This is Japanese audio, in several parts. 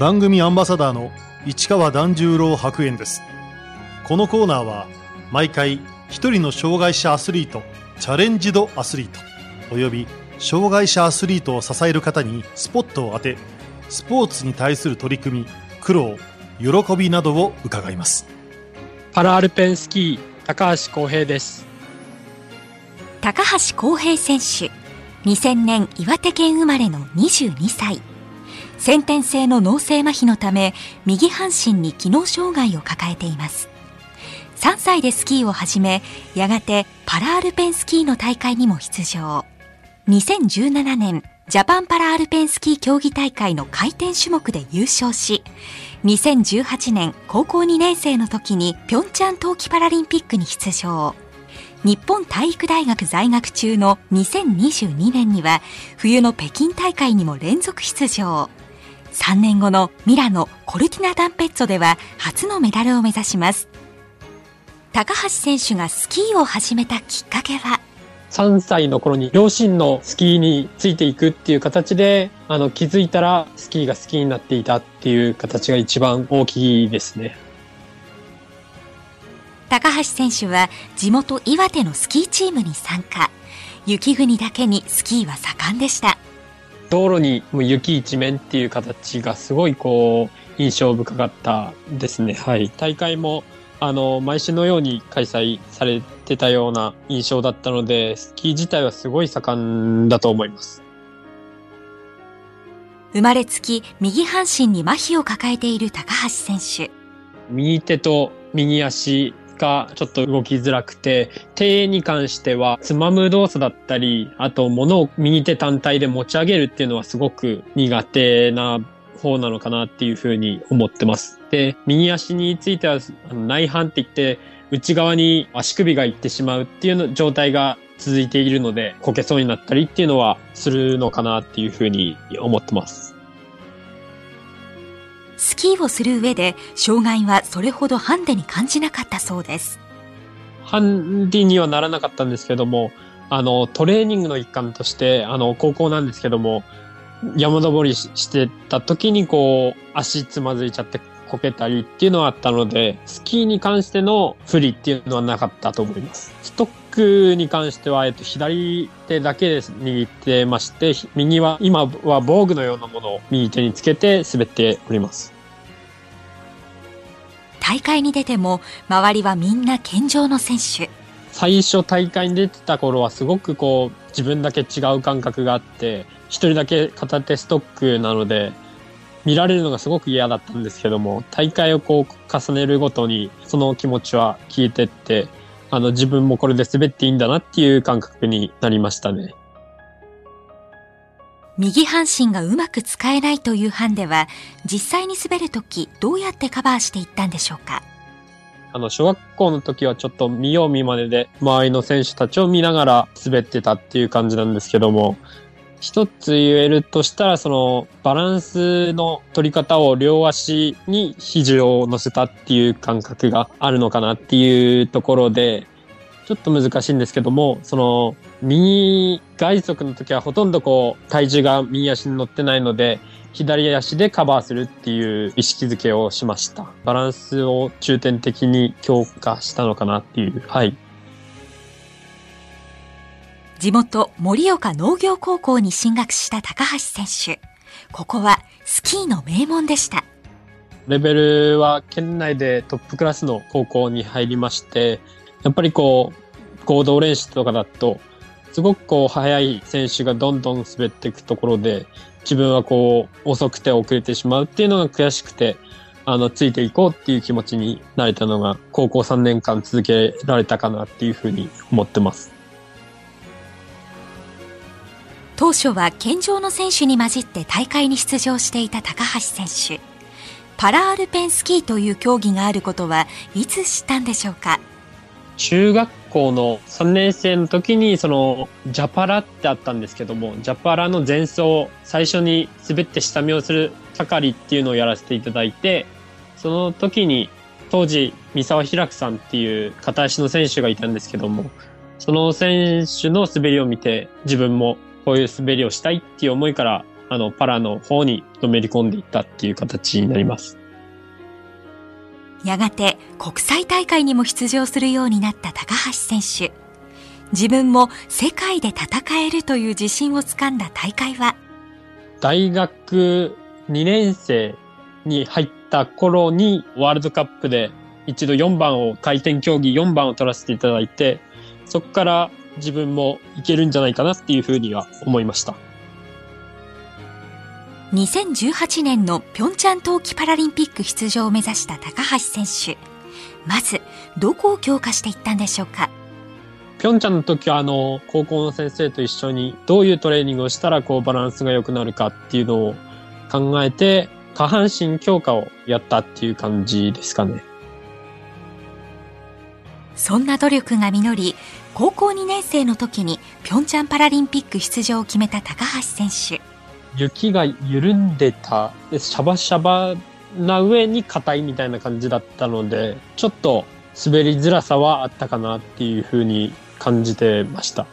番組アンバサダーの市川團十郎白猿です。このコーナーは毎回一人の障害者アスリートチャレンジドアスリートおよび障害者アスリートを支える方にスポットを当てスポーツに対する取り組み苦労喜びなどを伺います。パラアルペンスキー高橋光平です。高橋光平選手2000年岩手県生まれの22歳先天性の脳性麻痺のため右半身に機能障害を抱えています。3歳でスキーを始めやがてパラアルペンスキーの大会にも出場。2017年ジャパンパラアルペンスキー競技大会の回転種目で優勝し2018年高校2年生の時にピョンチャン冬季パラリンピックに出場。日本体育大学在学中の2022年には冬の北京大会にも連続出場。3年後のミラノ・コルティナダンペッツォでは初のメダルを目指します。高橋選手がスキーを始めたきっかけは？3歳の頃に両親のスキーについていくっていう形であの気づいたらスキーが好きになっていたっていう形が一番大きいですね。高橋選手は地元岩手のスキーチームに参加。雪国だけにスキーは盛んでした道路にもう雪一面っていう形がすごいこう印象深かったですね。はい。大会もあの毎週のように開催されてたような印象だったのでスキー自体はすごい盛んだと思います。生まれつき右半身に麻痺を抱えている高橋選手。右手と右足がちょっと動きづらくて、手に関してはつまむ動作だったり、あと物を右手単体で持ち上げるっていうのはすごく苦手な方なのかなっていうふうに思ってます。で、右足については内反って言って、内側に足首がいってしまうっていうの状態が続いているので、こけそうになったりっていうのはするのかなっていうふうに思ってます。スキーをする上で障害はそれほどハンデに感じなかったそうです。ハンディにはならなかったんですけどもあのトレーニングの一環としてあの高校なんですけども山登りしてた時にこう足つまずいちゃってこけたりっていうのはあったのでスキーに関しての不利っていうのはなかったと思います。ストックに関しては、えっと、左手だけで握ってまして、右は、今は防具のようなものを右手につけて滑っております。大会に出ても、周りはみんな健常の選手。最初大会に出てた頃はすごくこう、自分だけ違う感覚があって、一人だけ片手ストックなので、見られるのがすごく嫌だったんですけども、大会をこう重ねるごとにその気持ちは消えてって、あの、自分もこれで滑っていいんだなっていう感覚になりましたね。右半身がうまく使えないというハンデは、実際に滑るとき、どうやってカバーしていったんでしょうか？あの、小学校の時はちょっと見よう見まねで、周りの選手たちを見ながら滑ってたっていう感じなんですけども、一つ言えるとしたら、その、バランスの取り方を両足に肘を乗せたっていう感覚があるのかなっていうところで、ちょっと難しいんですけども、その、右外足の時はほとんどこう、体重が右足に乗ってないので、左足でカバーするっていう意識づけをしました。バランスを重点的に強化したのかなっていう、はい。地元盛岡農業高校に進学した高橋選手。ここはスキーの名門でした。レベルは県内でトップクラスの高校に入りまして、やっぱりこう、合同練習とかだと、すごくこう速い選手がどんどん滑っていくところで、自分はこう遅くて遅れてしまうっていうのが悔しくて、あの、ついていこうっていう気持ちになれたのが、高校3年間続けられたかなっていうふうに思ってます。当初は健常の選手に混じって大会に出場していた高橋選手。パラアルペンスキーという競技があることはいつ知ったんでしょうか？中学校の3年生の時にそのジャパラってあったんですけどもジャパラの前走最初に滑って下見をする係っていうのをやらせていただいてその時に当時三沢開さんっていう片足の選手がいたんですけどもその選手の滑りを見て自分もこういう滑りをしたいっていう思いからあの、パラの方にのめり込んでいったっていう形になります。やがて国際大会にも出場するようになった高橋選手。自分も世界で戦えるという自信をつかんだ大会は、大学2年生に入った頃にワールドカップで一度4番を、回転競技4番を取らせていただいて、そこから自分もいけるんじゃないかなっていうふうには思いました。2018年のピョンチャン冬季パラリンピック出場を目指した高橋選手。まず、どこを強化していったんでしょうか？ピョンチャンの時はあの、高校の先生と一緒にどういうトレーニングをしたらこうバランスが良くなるかっていうのを考えて、下半身強化をやったっていう感じですかね。そんな努力が実り、高校2年生の時にピョンチャンパラリンピック出場を決めた高橋選手。雪が緩んでた、でシャバシャバな上に硬いみたいな感じだったので、ちょっと滑りづらさはあったかなっていうふうに感じてました。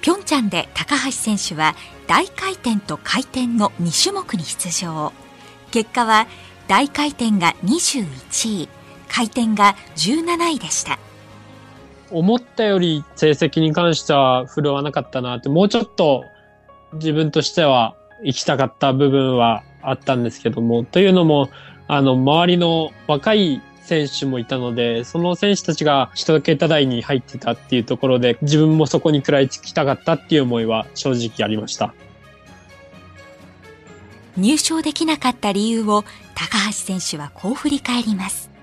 ピョンチャンで高橋選手は大回転と回転の2種目に出場。結果は大回転が21位、回転が17位でした。思ったより成績に関しては振るわなかったなって、もうちょっと自分としては行きたかった部分はあったんですけども、というのも、あの、周りの若い選手もいたので、その選手たちが一桁台に入ってたっていうところで、自分もそこに食らいつきたかったっていう思いは正直ありました。入賞できなかった理由を高橋選手はこう振り返ります。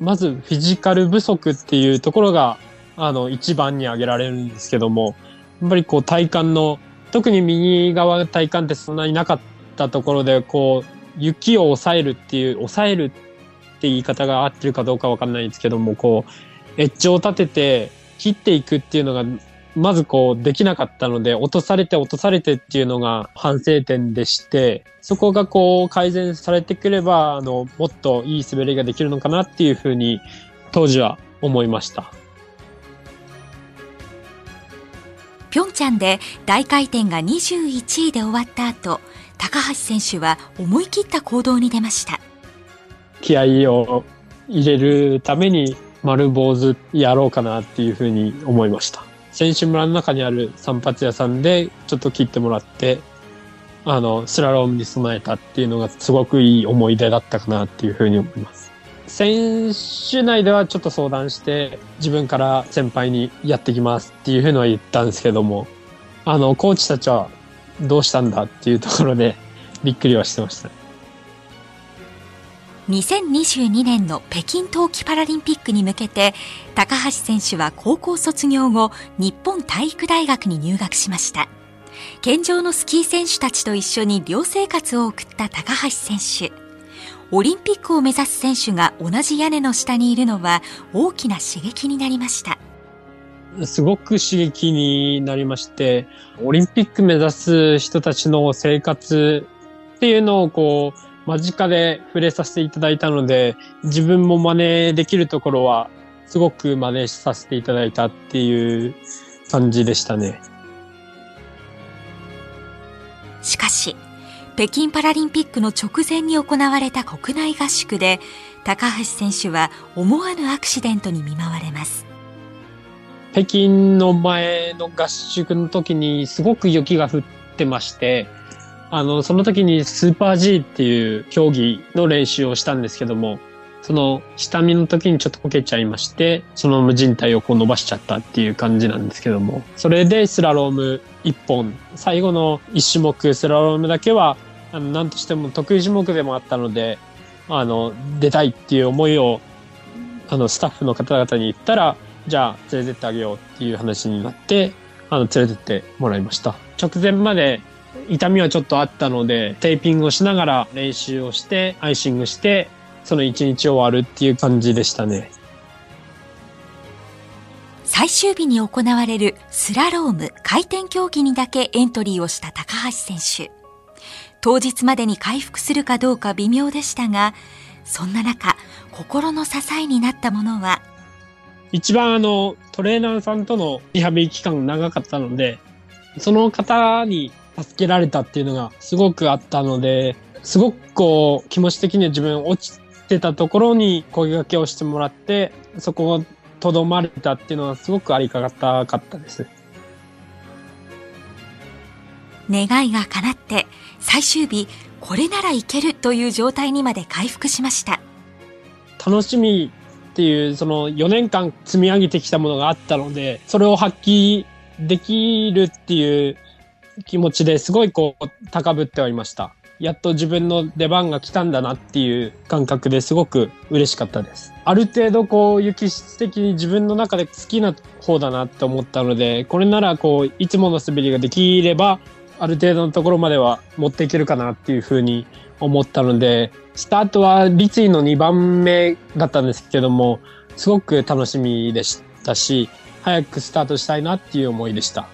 まずフィジカル不足っていうところが、あの、一番に挙げられるんですけども、やっぱりこう体幹の、特に右側体幹ってそんなになかったところで、こう、雪を抑えるっていう、抑えるって言い方が合ってるかどうかわかんないんですけども、こう、エッジを立てて切っていくっていうのが、まずこうできなかったので、落とされて落とされてっていうのが反省点でして、そこがこう改善されてくれば、あの、もっといい滑りができるのかなっていうふうに当時は思いました。ピョンチャンで大回転が21位で終わった後、高橋選手は思い切った行動に出ました。気合を入れるために丸坊主やろうかなっていうふうに思いました。選手村の中にある散髪屋さんでちょっと切ってもらって、あの、スラロームに備えたっていうのがすごくいい思い出だったかなっていうふうに思います。選手内ではちょっと相談して、自分から先輩にやってきますっていうふうのは言ったんですけども、あの、コーチたちはどうしたんだっていうところでびっくりはしてました。2022年の北京冬季パラリンピックに向けて、高橋選手は高校卒業後、日本体育大学に入学しました。健常のスキー選手たちと一緒に寮生活を送った高橋選手。オリンピックを目指す選手が同じ屋根の下にいるのは大きな刺激になりました。すごく刺激になりまして、オリンピック目指す人たちの生活っていうのをこう、間近で触れさせていただいたので、自分も真似できるところは、すごく真似させていただいたっていう感じでしたね。しかし、北京パラリンピックの直前に行われた国内合宿で、高橋選手は思わぬアクシデントに見舞われます。北京の前の合宿の時にすごく雪が降ってまして、あの、その時にスーパー G っていう競技の練習をしたんですけども、その下見の時にちょっとこけちゃいまして、その無人体をこう伸ばしちゃったっていう感じなんですけども、それでスラローム1本、最後の1種目スラロームだけは、あの、なんとしても得意種目でもあったので、あの、出たいっていう思いを、あの、スタッフの方々に言ったら、じゃあ連れてってあげようっていう話になって、あの、連れてってもらいました。直前まで痛みはちょっとあったので、テーピングをしながら練習をして、アイシングして、その一日終わるっていう感じでしたね。最終日に行われるスラローム回転競技にだけエントリーをした高橋選手。当日までに回復するかどうか微妙でしたが、そんな中、心の支えになったものは、一番あの、トレーナーさんとのリハビリ期間が長かったので、その方に助けられたっていうのがすごくあったので、すごくこう、気持ち的には自分落ちてたところに声掛けをしてもらって、そこをとどまれたっていうのはすごくありがたかったです。願いが叶って、最終日、これならいけるという状態にまで回復しました。楽しみっていう、その4年間積み上げてきたものがあったので、それを発揮できるっていう気持ちですごいこう高ぶってはいました。やっと自分の出番が来たんだなっていう感覚ですごく嬉しかったです。ある程度こう、雪質的に自分の中で好きな方だなって思ったので、これならこう、いつもの滑りができれば、ある程度のところまでは持っていけるかなっていうふうに思ったので、スタートは立位の2番目だったんですけども、すごく楽しみでしたし、早くスタートしたいなっていう思いでした。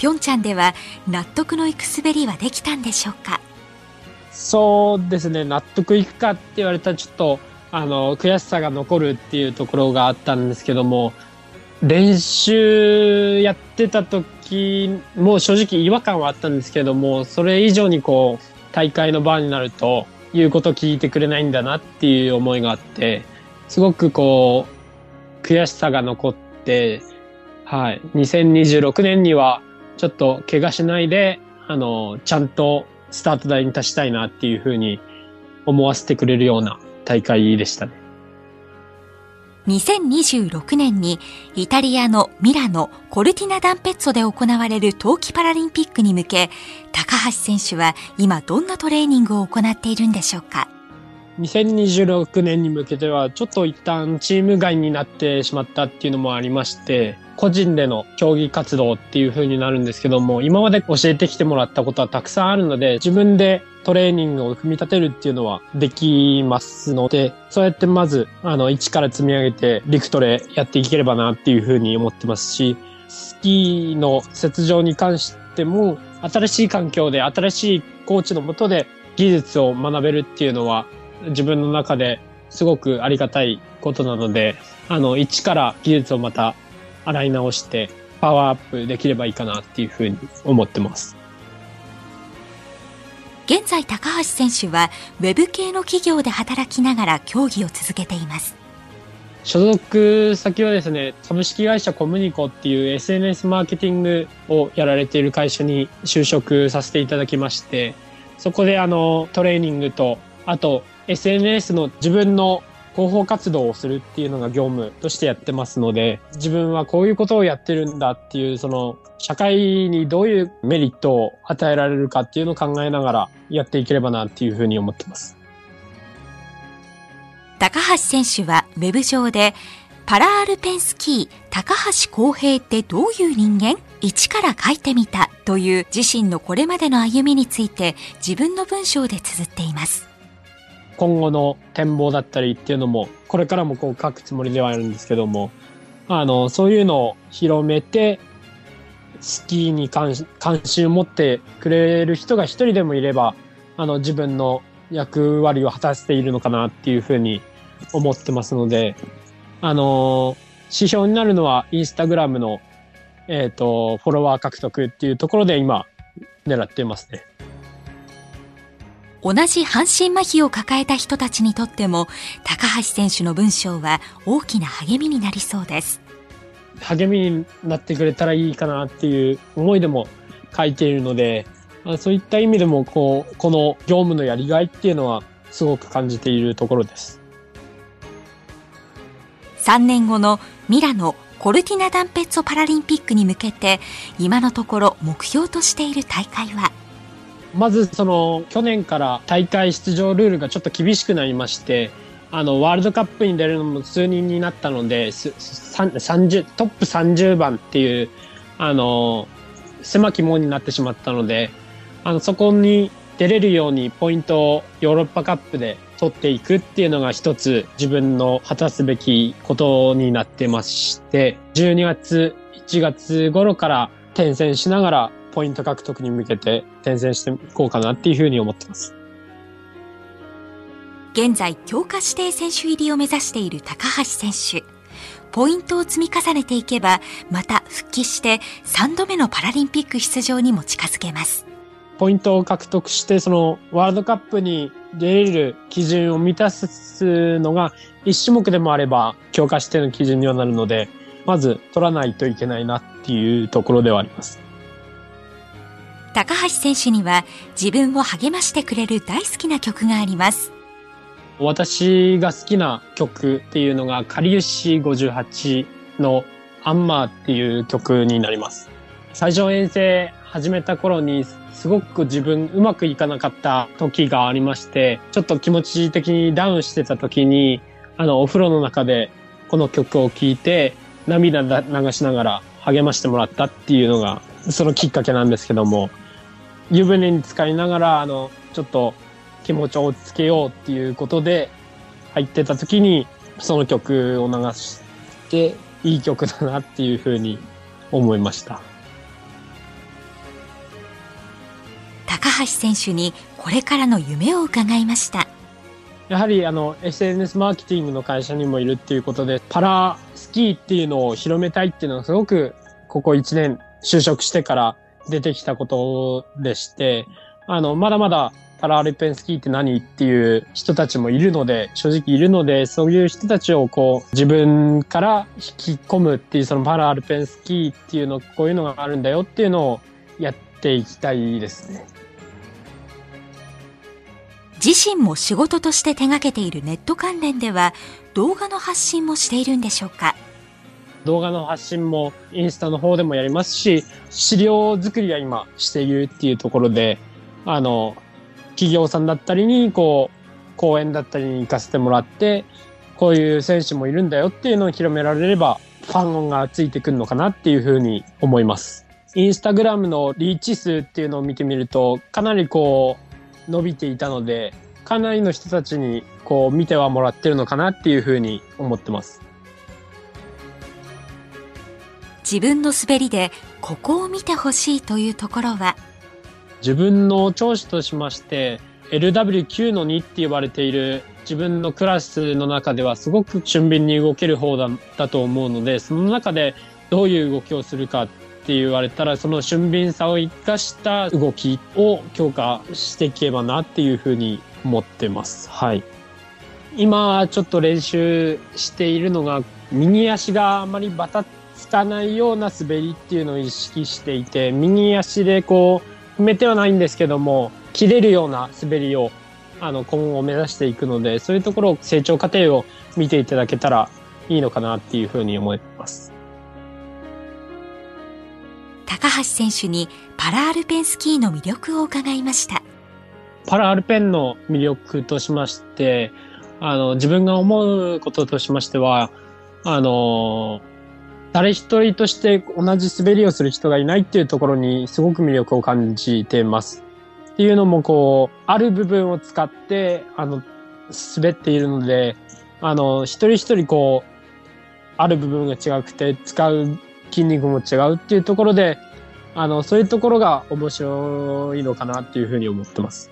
ピョンチャンでは納得のいく滑りはできたんでしょうか？そうですね、納得いくかって言われたらちょっと、あの、悔しさが残るっていうところがあったんですけども、練習やってた時も正直違和感はあったんですけども、それ以上にこう、大会の場になると、言うこと聞いてくれないんだなっていう思いがあって、すごくこう、悔しさが残って、はい。2026年にはちょっと怪我しないで、あの、ちゃんとスタート台に立ちたいなっていうふうに思わせてくれるような大会でしたね。2026年にイタリアのミラノ・コルティナ・ダンペッツォで行われる冬季パラリンピックに向け、高橋選手は今どんなトレーニングを行っているんでしょうか？2026年に向けてはちょっと一旦チーム外になってしまったっていうのもありまして、個人での競技活動っていう風になるんですけども、今まで教えてきてもらったことはたくさんあるので、自分でトレーニングを組み立てるっていうのはできますので、そうやってまず、あの、一から積み上げて、陸トレやっていければなっていう風に思ってますし、スキーの雪上に関しても、新しい環境で、新しいコーチのもとで技術を学べるっていうのは、自分の中ですごくありがたいことなので、あの、一から技術をまた洗い直してパワーアップできればいいかなっていうふうに思ってます。現在高橋選手はウェブ系の企業で働きながら競技を続けています。所属先はですね、株式会社コムニコっていう SNS マーケティングをやられている会社に就職させていただきまして、そこであのトレーニングと、あと SNS の自分の広報活動をするっていうのが業務としてやってますので、自分はこういうことをやってるんだっていう、その、社会にどういうメリットを与えられるかっていうのを考えながらやっていければなっていうふうに思ってます。高橋選手はウェブ上で、パラアルペンスキー高橋公平ってどういう人間？一から書いてみたという自身のこれまでの歩みについて自分の文章で綴っています。今後の展望だったりっていうのも、これからもこう書くつもりではあるんですけども、あの、そういうのを広めて、スキーに関関心を持ってくれる人が一人でもいれば、あの、自分の役割を果たしているのかなっていうふうに思ってますので、あの、指標になるのはインスタグラムの、えっ、ー、と、フォロワー獲得っていうところで今、狙ってますね。同じ半身麻痺を抱えた人たちにとっても高橋選手の文章は大きな励みになりそうです。励みになってくれたらいいかなっていう思いでも書いているのでそういった意味でもこうこの業務のやりがいっていうのはすごく感じているところです。3年後のミラノコルティナダンペッツォパラリンピックに向けて今のところ目標としている大会は？まずその去年から大会出場ルールがちょっと厳しくなりまして、あの、ワールドカップに出るのも数人になったので、30トップ30番っていう、あの、狭き門になってしまったので、あの、そこに出れるようにポイントをヨーロッパカップで取っていくっていうのが一つ自分の果たすべきことになってまして、12月、1月頃から転戦しながらポイント獲得に向けて転戦していこうかなっていうふうに思ってます。現在、強化指定選手入りを目指している高橋選手。ポイントを積み重ねていけば、また復帰して3度目のパラリンピック出場にも近づけます。ポイントを獲得して、そのワールドカップに出れる基準を満たすのが1種目でもあれば強化しての基準にはなるので、まず取らないといけないなっていうところではあります。高橋選手には自分を励ましてくれる大好きな曲があります。私が好きな曲っていうのが、かりゆし58のアンマーっていう曲になります。最初遠征始めた頃にすごく自分うまくいかなかった時がありまして、ちょっと気持ち的にダウンしてた時に、あの、お風呂の中でこの曲を聴いて、涙流しながら励ましてもらったっていうのが、そのきっかけなんですけども、湯船に浸かりながら、あの、ちょっと気持ちを落ち着けようっていうことで入ってた時に、その曲を流して、いい曲だなっていうふうに思いました。高橋選手にこれからの夢を伺いました。やはりあの SNS マーケティングの会社にもいるっていうことで、パラスキーっていうのを広めたいっていうのがすごくここ1年就職してから出てきたことでして、あの、まだまだパラアルペンスキーって何っていう人たちもいるので、正直いるので、そういう人たちをこう、自分から引き込むっていう、そのパラアルペンスキーっていうの、こういうのがあるんだよっていうのをやっていきたいですね。自身も仕事として手掛けているネット関連では動画の発信もしているんでしょうか？動画の発信もインスタの方でもやりますし、資料作りは今しているっていうところで、あの、企業さんだったりに、こう、講演だったりに行かせてもらって、こういう選手もいるんだよっていうのを広められれば、ファンがついてくるのかなっていうふうに思います。インスタグラムのリーチ数っていうのを見てみると、かなりこう、伸びていたので、かなりの人たちにこう見てはもらってるのかなっていうふうに思ってます。自分の滑りでここを見てほしいというところは？自分の長所としまして LW9 の2って言われている自分のクラスの中ではすごく俊敏に動ける方だだと思うのでその中でどういう動きをするかって言われたら、その俊敏さを生かした動きを強化していけばなっていうふうに思ってます。はい。今ちょっと練習しているのが、右足があまりバタつかないような滑りっていうのを意識していて、右足でこう、踏めてはないんですけども、切れるような滑りをあの今後目指していくので、そういうところ成長過程を見ていただけたらいいのかなっていうふうに思います。高橋選手にパラアルペンスキーの魅力を伺いました。パラアルペンの魅力としまして、あの、自分が思うこととしましては、あの、誰一人として同じ滑りをする人がいないっていうところにすごく魅力を感じています。っていうのもこう、ある部分を使って、あの、滑っているので、あの、一人一人こう、ある部分が違くて、使う筋肉も違うっていうところで、あの、そういうところが面白いのかなっていうふうに思ってます。